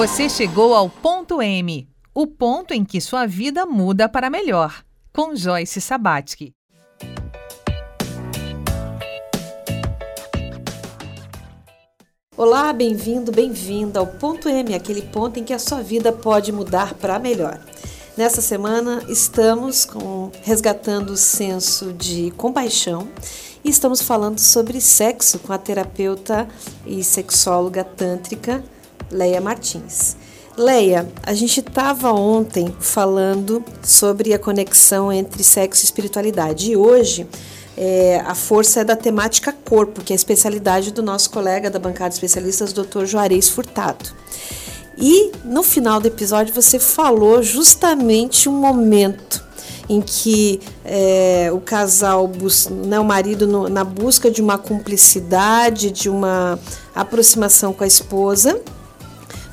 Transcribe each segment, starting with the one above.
Você chegou ao ponto M, o ponto em que sua vida muda para melhor, com Joyce Sabatsky. Olá, bem-vindo, bem-vinda ao ponto M, aquele ponto em que a sua vida pode mudar para melhor. Nessa semana estamos com, resgatando o senso de compaixão e estamos falando sobre sexo com a terapeuta e sexóloga tântrica Leia Martins. Leia, a gente estava ontem falando sobre a conexão entre sexo e espiritualidade e hoje é, a força é da temática corpo, que é a especialidade do nosso colega da bancada de especialistas, Dr. Juarez Furtado. E no final do episódio você falou justamente um momento em que é, o casal, né, o marido, no, na busca de uma cumplicidade, de uma aproximação com a esposa,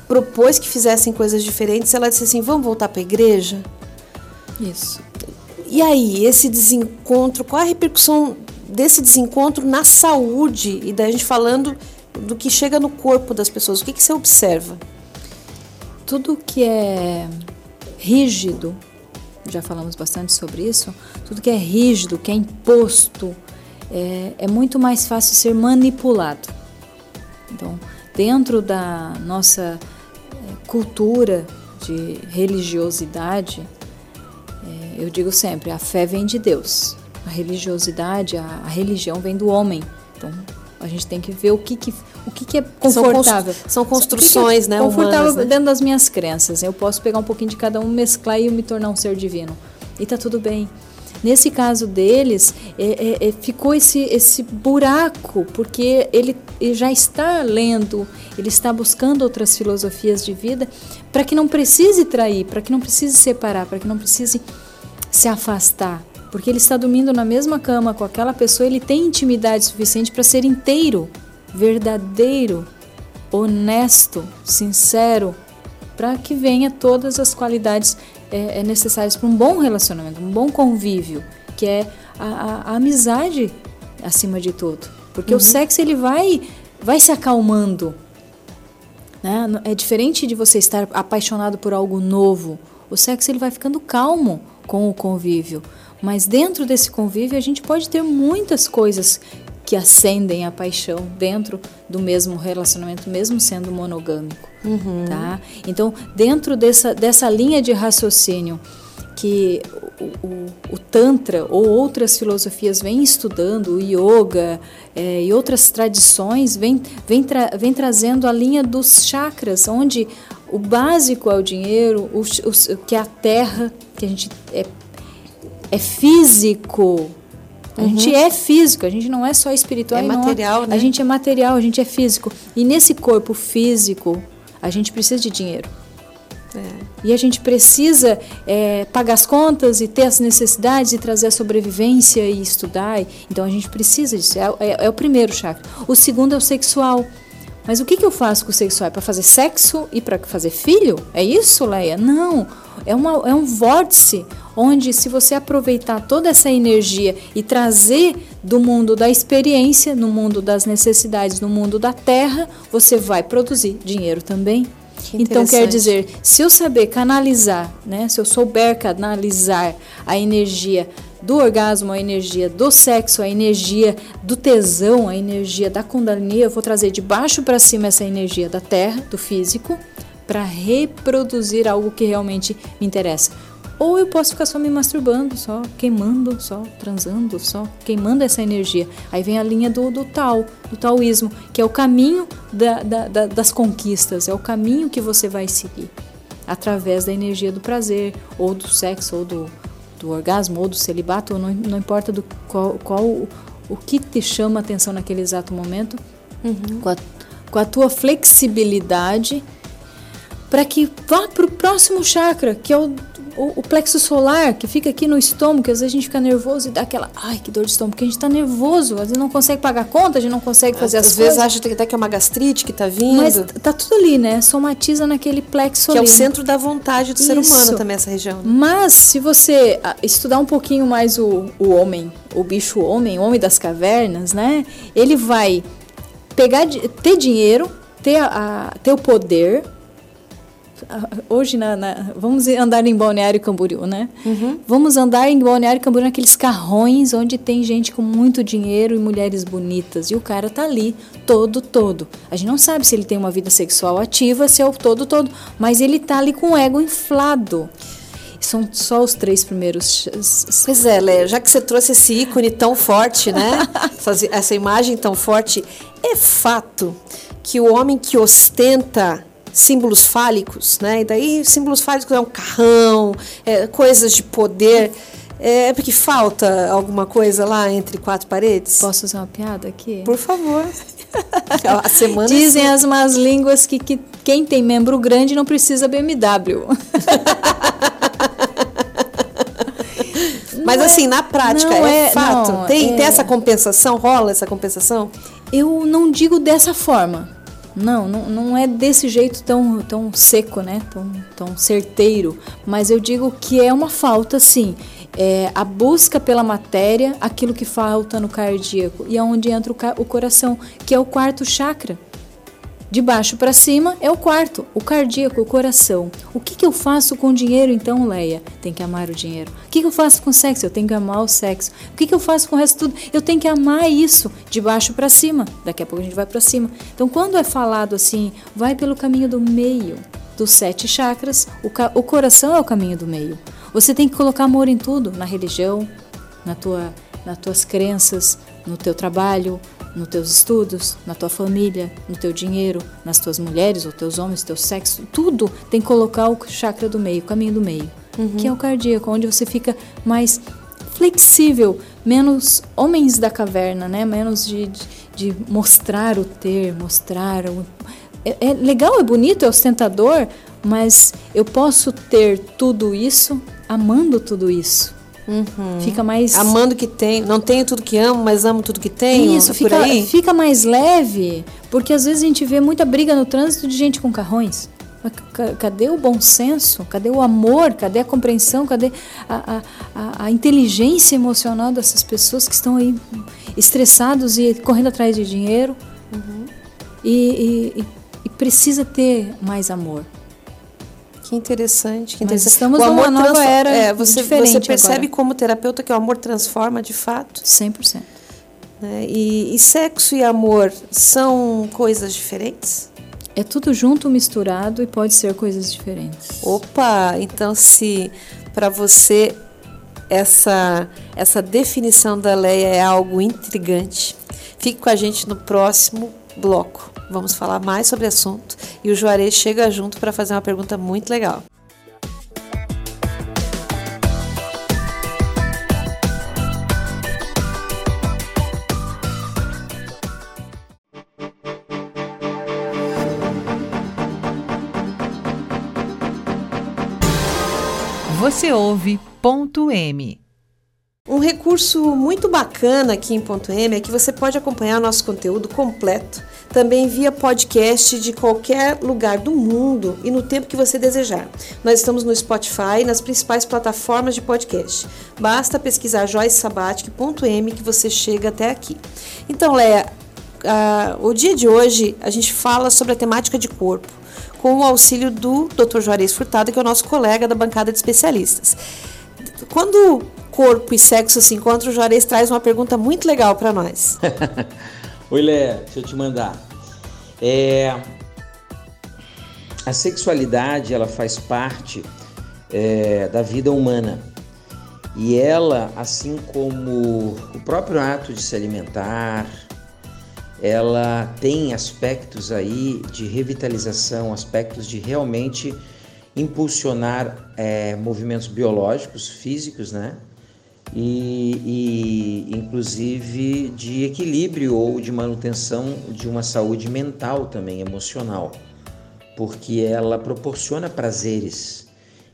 propôs que fizessem coisas diferentes, ela disse assim: vamos voltar para a igreja? Isso. E aí, esse desencontro, qual a repercussão desse desencontro na saúde? E daí a gente falando do que chega no corpo das pessoas, o que, que você observa? Tudo que é rígido, já falamos bastante sobre isso, tudo que é rígido, que é imposto, é, é muito mais fácil ser manipulado. Então, dentro da nossa cultura de religiosidade, é, eu digo sempre, a fé vem de Deus. A religiosidade, a, religião vem do homem. Então, a gente tem que ver o que, que, o que, que é confortável. São, construções, que que é né? Confortável humanas, né? dentro das minhas crenças. Eu posso pegar um pouquinho de cada um, mesclar e me tornar um ser divino. E tá tudo bem. Nesse caso deles, é, é, é, ficou esse, esse buraco, porque ele, ele já está lendo, ele está buscando outras filosofias de vida para que não precise trair, para que não precise separar, para que não precise se afastar. Porque ele está dormindo na mesma cama com aquela pessoa, ele tem intimidade suficiente para ser inteiro, verdadeiro, honesto, sincero, para que venha todas as qualidades é, é necessárias para um bom relacionamento, um bom convívio, que é a, a, a amizade acima de tudo. Porque uhum. o sexo ele vai, vai se acalmando. Né? É diferente de você estar apaixonado por algo novo. O sexo ele vai ficando calmo com o convívio. Mas dentro desse convívio a gente pode ter muitas coisas que acendem a paixão dentro do mesmo relacionamento, mesmo sendo monogâmico. Uhum. Tá? Então, dentro dessa, dessa linha de raciocínio que o, o, o, Tantra ou outras filosofias vêm estudando, o Yoga é, e outras tradições, vêm vem, tra, vem trazendo a linha dos chakras, onde o básico é o dinheiro, o, o, que é a terra, que a gente é, é físico, a uhum. gente é físico, a gente não é só espiritual. É material, não, né? A gente é material, a gente é físico. E nesse corpo físico, a gente precisa de dinheiro. É. E a gente precisa é, pagar as contas e ter as necessidades e trazer a sobrevivência e estudar. Então a gente precisa disso. É, é, é o primeiro chakra. O segundo é o sexual. Mas o que, que eu faço com o sexual? É para fazer sexo e para fazer filho? É isso, Leia? Não. É, uma, é um vórtice onde, se você aproveitar toda essa energia e trazer do mundo da experiência, no mundo das necessidades, no mundo da terra, você vai produzir dinheiro também. Que então quer dizer, se eu saber canalizar, né, se eu souber canalizar a energia do orgasmo, a energia do sexo, a energia do tesão, a energia da kundalini, eu vou trazer de baixo para cima essa energia da terra, do físico, para reproduzir algo que realmente me interessa. Ou eu posso ficar só me masturbando, só queimando, só transando, só queimando essa energia. Aí vem a linha do, do tal, do taoísmo, que é o caminho da, da, da, das conquistas, é o caminho que você vai seguir através da energia do prazer, ou do sexo, ou do, do orgasmo, ou do celibato, ou não, não importa do qual, qual o, o que te chama a atenção naquele exato momento, uhum. com, a, com a tua flexibilidade para que vá para o próximo chakra, que é o o, o, plexo solar, que fica aqui no estômago, que às vezes a gente fica nervoso e dá aquela, ai, que dor de estômago, porque a gente está nervoso, às vezes não consegue pagar conta, a gente não consegue fazer às as coisas. Às vezes acha até que é uma gastrite que está vindo. Mas tá tudo ali, né? Somatiza naquele plexo Que ali. é o centro da vontade do Isso. ser humano também, essa região. Né? Mas, se você ah, estudar um pouquinho mais o, o homem, o bicho homem, o homem das cavernas, né? Ele vai pegar, ter dinheiro, ter, a, ter o poder, hoje na, na, vamos andar em Balneário Camboriú, né? Uhum. Vamos andar em Balneário Camboriú naqueles carrões onde tem gente com muito dinheiro e mulheres bonitas e o cara tá ali todo todo. A gente não sabe se ele tem uma vida sexual ativa, se é o todo todo, mas ele tá ali com o ego inflado. São só os três primeiros. Pois é, Léa, já que você trouxe esse ícone tão forte, né? essa imagem tão forte, é fato que o homem que ostenta símbolos fálicos, né? E daí símbolos fálicos é um carrão, é, coisas de poder. É porque falta alguma coisa lá entre quatro paredes? Posso usar uma piada aqui? Por favor. A semana Dizem as más línguas que, que quem tem membro grande não precisa BMW. Mas assim, na prática, é, é, fato? Não, tem, é... tem essa compensação? Rola essa compensação? Eu não digo dessa forma. Não, não, não é desse jeito tão, tão seco, né? Tão, tão certeiro. Mas eu digo que é uma falta, sim. É a busca pela matéria, aquilo que falta no cardíaco. E é entra o, o coração, que é o quarto chakra. De baixo para cima é o quarto, o cardíaco, o coração. O que, que eu faço com o dinheiro então, Leia? Tem que amar o dinheiro. O que, que eu faço com o sexo? Eu tenho que amar o sexo. O que, que eu faço com o resto tudo? Eu tenho que amar isso, de baixo para cima. Daqui a pouco a gente vai para cima. Então, quando é falado assim, vai pelo caminho do meio dos sete chakras, o, o coração é o caminho do meio. Você tem que colocar amor em tudo, na religião, na tua, nas tuas crenças, no teu trabalho, nos teus estudos, na tua família, no teu dinheiro, nas tuas mulheres ou teus homens, teu sexo, tudo tem que colocar o chakra do meio, o caminho do meio, uhum. que é o cardíaco, onde você fica mais flexível, menos homens da caverna, né? Menos de, de, de mostrar o ter, mostrar o é, é legal, é bonito, é ostentador, mas eu posso ter tudo isso amando tudo isso. Uhum. Fica mais. Amando que tem. Não tenho tudo que amo, mas amo tudo que tenho. Isso, fica, fica mais leve, porque às vezes a gente vê muita briga no trânsito de gente com carrões. Cadê o bom senso? Cadê o amor? Cadê a compreensão? Cadê a, a, a inteligência emocional dessas pessoas que estão aí estressados e correndo atrás de dinheiro? Uhum. E, e, e precisa ter mais amor. Que interessante, que interessante. Mas estamos o amor numa nova era é, você, você percebe agora. como terapeuta que o amor transforma de fato? 100%. Né? E, e sexo e amor são coisas diferentes? É tudo junto, misturado e pode ser coisas diferentes. Opa, então se para você essa essa definição da Leia é algo intrigante, fique com a gente no próximo bloco. Vamos falar mais sobre o assunto e o Juarez chega junto para fazer uma pergunta muito legal. Você ouve ponto M. Um recurso muito bacana aqui em Ponto M é que você pode acompanhar nosso conteúdo completo também via podcast de qualquer lugar do mundo e no tempo que você desejar. Nós estamos no Spotify, nas principais plataformas de podcast. Basta pesquisar joycesabatic.m que você chega até aqui. Então, Leia, uh, o dia de hoje a gente fala sobre a temática de corpo, com o auxílio do Dr. Juarez Furtado, que é o nosso colega da bancada de especialistas. Quando corpo e sexo se encontram, o Juarez traz uma pergunta muito legal para nós. Oi, Lé, deixa eu te mandar. É, a sexualidade ela faz parte é, da vida humana e ela, assim como o próprio ato de se alimentar, ela tem aspectos aí de revitalização, aspectos de realmente impulsionar é, movimentos biológicos, físicos, né? E, e, inclusive de equilíbrio ou de manutenção de uma saúde mental também, emocional, porque ela proporciona prazeres.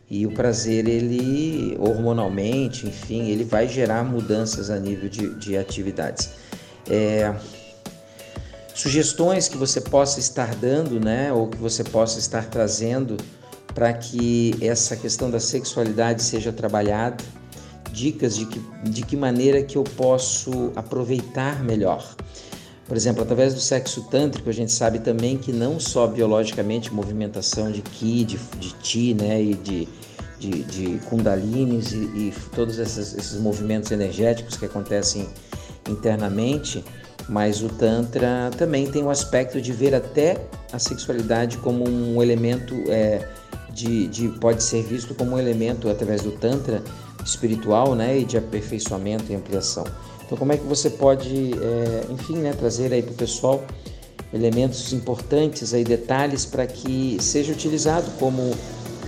E o prazer ele hormonalmente, enfim, ele vai gerar mudanças a nível de, de atividades. É, sugestões que você possa estar dando, né, ou que você possa estar trazendo para que essa questão da sexualidade seja trabalhada dicas de que, de que maneira que eu posso aproveitar melhor. Por exemplo, através do sexo tântrico, a gente sabe também que não só biologicamente movimentação de ki, de, de ti, né, e de, de, de kundalinis e, e todos esses, esses movimentos energéticos que acontecem internamente, mas o Tantra também tem o aspecto de ver até a sexualidade como um elemento é, de, de, pode ser visto como um elemento através do Tantra espiritual né, e de aperfeiçoamento e ampliação. Então, como é que você pode, é, enfim, né, trazer aí para o pessoal elementos importantes, aí, detalhes para que seja utilizado como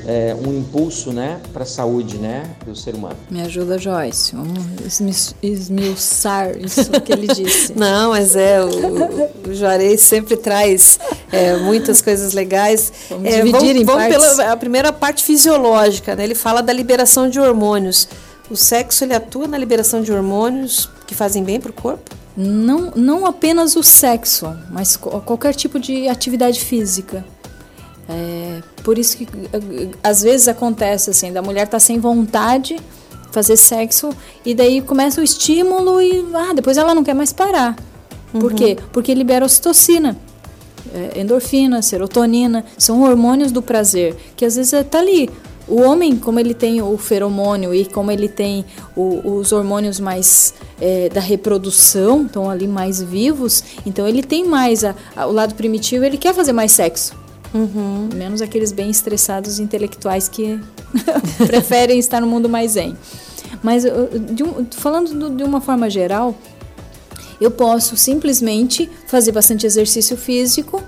é, um impulso né, para a saúde né, do ser humano. Me ajuda, Joyce. Vamos esmiuçar isso que ele disse. Não, mas é, o, o Juarez sempre traz é, muitas coisas legais. Vamos é, dividir vamos, em vamos partes. pela a primeira parte fisiológica. Né? Ele fala da liberação de hormônios. O sexo ele atua na liberação de hormônios que fazem bem para o corpo? Não, não apenas o sexo, mas qualquer tipo de atividade física. É, por isso que às vezes acontece assim, da mulher tá sem vontade de fazer sexo e daí começa o estímulo e ah, depois ela não quer mais parar. Uhum. Por quê? Porque libera ocitocina, é, endorfina, serotonina, são hormônios do prazer, que às vezes está ali. O homem, como ele tem o feromônio e como ele tem o, os hormônios mais é, da reprodução, estão ali mais vivos, então ele tem mais a, a, o lado primitivo, ele quer fazer mais sexo. Uhum. Menos aqueles bem estressados intelectuais que preferem estar no mundo mais zen. Mas um, falando de uma forma geral, eu posso simplesmente fazer bastante exercício físico,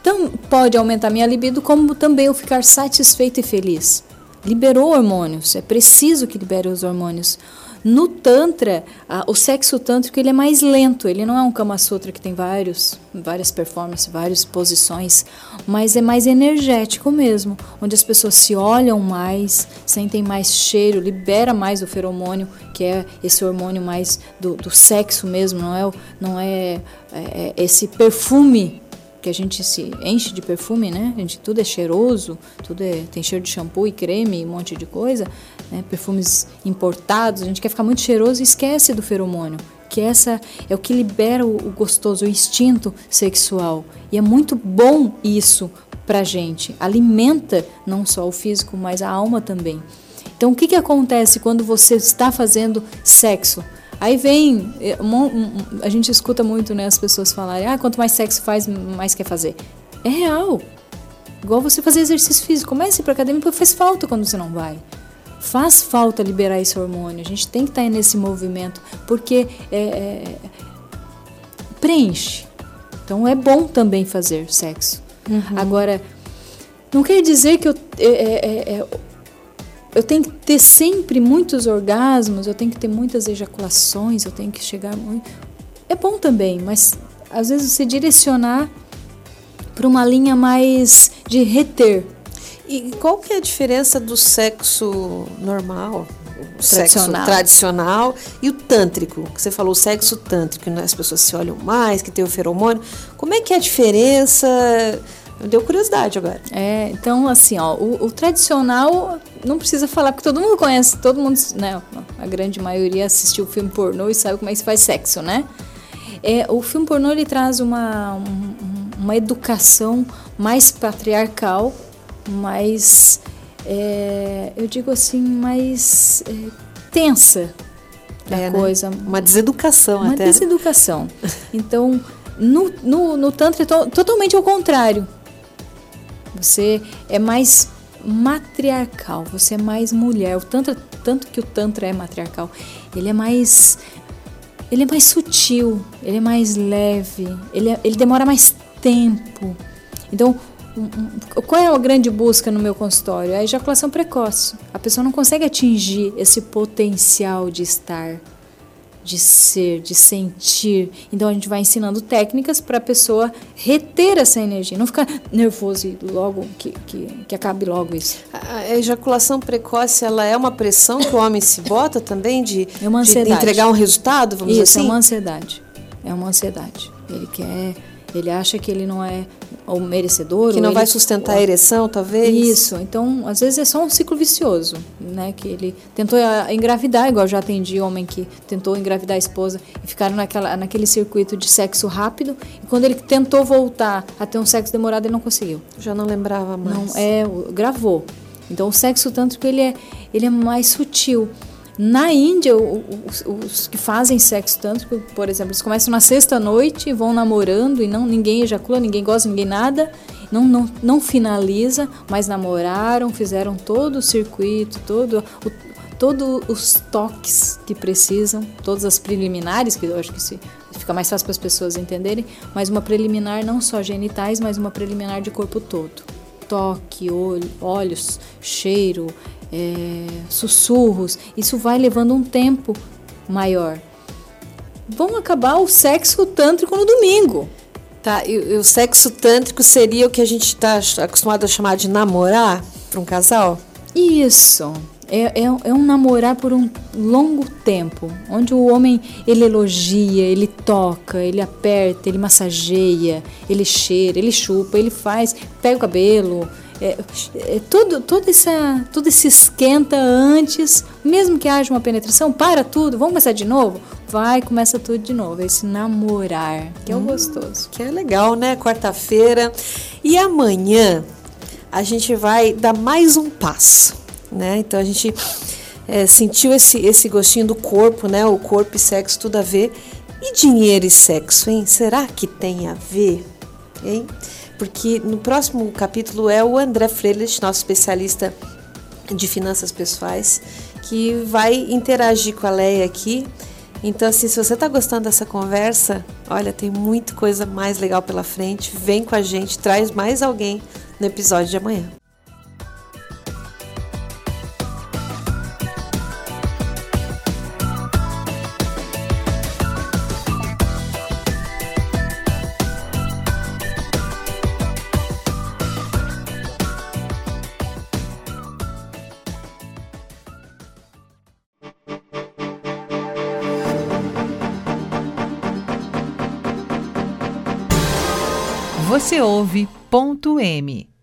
então pode aumentar minha libido, como também eu ficar satisfeito e feliz. Liberou hormônios, é preciso que libere os hormônios. No Tantra, a, o sexo tântrico ele é mais lento, ele não é um Kama Sutra que tem vários, várias performances, várias posições, mas é mais energético mesmo, onde as pessoas se olham mais, sentem mais cheiro, libera mais o feromônio, que é esse hormônio mais do, do sexo mesmo, não é, não é, é, é esse perfume que a gente se enche de perfume, né? A gente tudo é cheiroso, tudo é, tem cheiro de shampoo e creme, um monte de coisa, né? Perfumes importados, a gente quer ficar muito cheiroso e esquece do feromônio, que essa é o que libera o, o gostoso, o instinto sexual. E é muito bom isso pra gente. Alimenta não só o físico, mas a alma também. Então, o que, que acontece quando você está fazendo sexo? Aí vem, eh, a gente escuta muito né, as pessoas falarem: ah, quanto mais sexo faz, mais quer fazer. É real. Igual você fazer exercício físico. Comece para academia porque faz falta quando você não vai. Faz falta liberar esse hormônio. A gente tem que estar tá nesse movimento porque é, é, preenche. Então é bom também fazer sexo. Uhum. Agora, não quer dizer que eu, é, é, é eu tenho que ter sempre muitos orgasmos, eu tenho que ter muitas ejaculações, eu tenho que chegar muito. É bom também, mas às vezes você direcionar para uma linha mais de reter. E qual que é a diferença do sexo normal, o tradicional. sexo tradicional e o tântrico? Você falou o sexo tântrico, né? as pessoas se olham mais, que tem o feromônio. Como é que é a diferença? Deu curiosidade agora. É, então assim, ó, o, o, tradicional não precisa falar, porque todo mundo conhece, todo mundo, né, a grande maioria assistiu o filme pornô e sabe como é que se faz sexo, né? É, o filme pornô ele traz uma, um, uma educação mais patriarcal, mais, é, eu digo assim, mais é, tensa da é, né? coisa. Né? Uma deseducação uma até. Uma deseducação. Então, no, no, no Tantra é to, totalmente ao contrário. Você é mais matriarcal, você é mais mulher. O tantra, tanto que o tantra é matriarcal, ele é mais ele é mais sutil, ele é mais leve, ele, é, ele demora mais tempo. Então, um, um, qual é a grande busca no meu consultório? A ejaculação precoce. A pessoa não consegue atingir esse potencial de estar de ser, de sentir. Então a gente vai ensinando técnicas para a pessoa reter essa energia, não ficar nervoso e logo que, que, que acabe logo isso. A ejaculação precoce ela é uma pressão que o homem se bota também de, é de entregar um resultado, vamos isso, dizer assim? é uma ansiedade. É uma ansiedade. Ele quer Ele acha que ele não é o merecedor. Que não vai ele, sustentar a ereção, talvez? Isso. Então, às vezes é só um ciclo vicioso, né? Que ele tentou engravidar, igual já atendi homem que tentou engravidar a esposa e ficaram naquela, naquele circuito de sexo rápido. E quando ele tentou voltar a ter um sexo demorado, ele não conseguiu. Já não lembrava mais. Não, é, gravou. Então, o sexo tântrico, ele é, ele é mais sutil. Na Índia, os, os, que fazem sexo tântrico, por exemplo, eles começam na sexta noite, vão namorando e não ninguém ejacula, ninguém gosta, ninguém nada, não, não, não finaliza, mas namoraram, fizeram todo o circuito, todo o, todos os toques que precisam, todas as preliminares, que eu acho que se, fica mais fácil para as pessoas entenderem, mas uma preliminar não só genitais, mas uma preliminar de corpo todo. Toque, olho, olhos, cheiro, é, sussurros, isso vai levando um tempo maior. Vão acabar o sexo tântrico no domingo. Tá, e, e o sexo tântrico seria o que a gente está acostumado a chamar de namorar para um casal? Isso. É, é, é, um namorar por um longo tempo, onde o homem ele elogia, ele toca, ele aperta, ele massageia, ele cheira, ele chupa, ele faz, pega o cabelo, é, é, tudo, tudo, essa, tudo esse esquenta antes, mesmo que haja uma penetração, para tudo, vamos começar de novo? Vai, começa tudo de novo. Esse namorar, que é o hum, gostoso. Que é legal, né? Quarta-feira. E amanhã a gente vai dar mais um passo, né? Então a gente é, sentiu esse, esse gostinho do corpo, né? O corpo e sexo, tudo a ver. E dinheiro e sexo, hein? Será que tem a ver? Hein? Porque no próximo capítulo é o André Freilich, nosso especialista de finanças pessoais, que vai interagir com a Leia aqui. Então, assim, se você está gostando dessa conversa, olha, tem muita coisa mais legal pela frente. Vem com a gente, traz mais alguém no episódio de amanhã. M.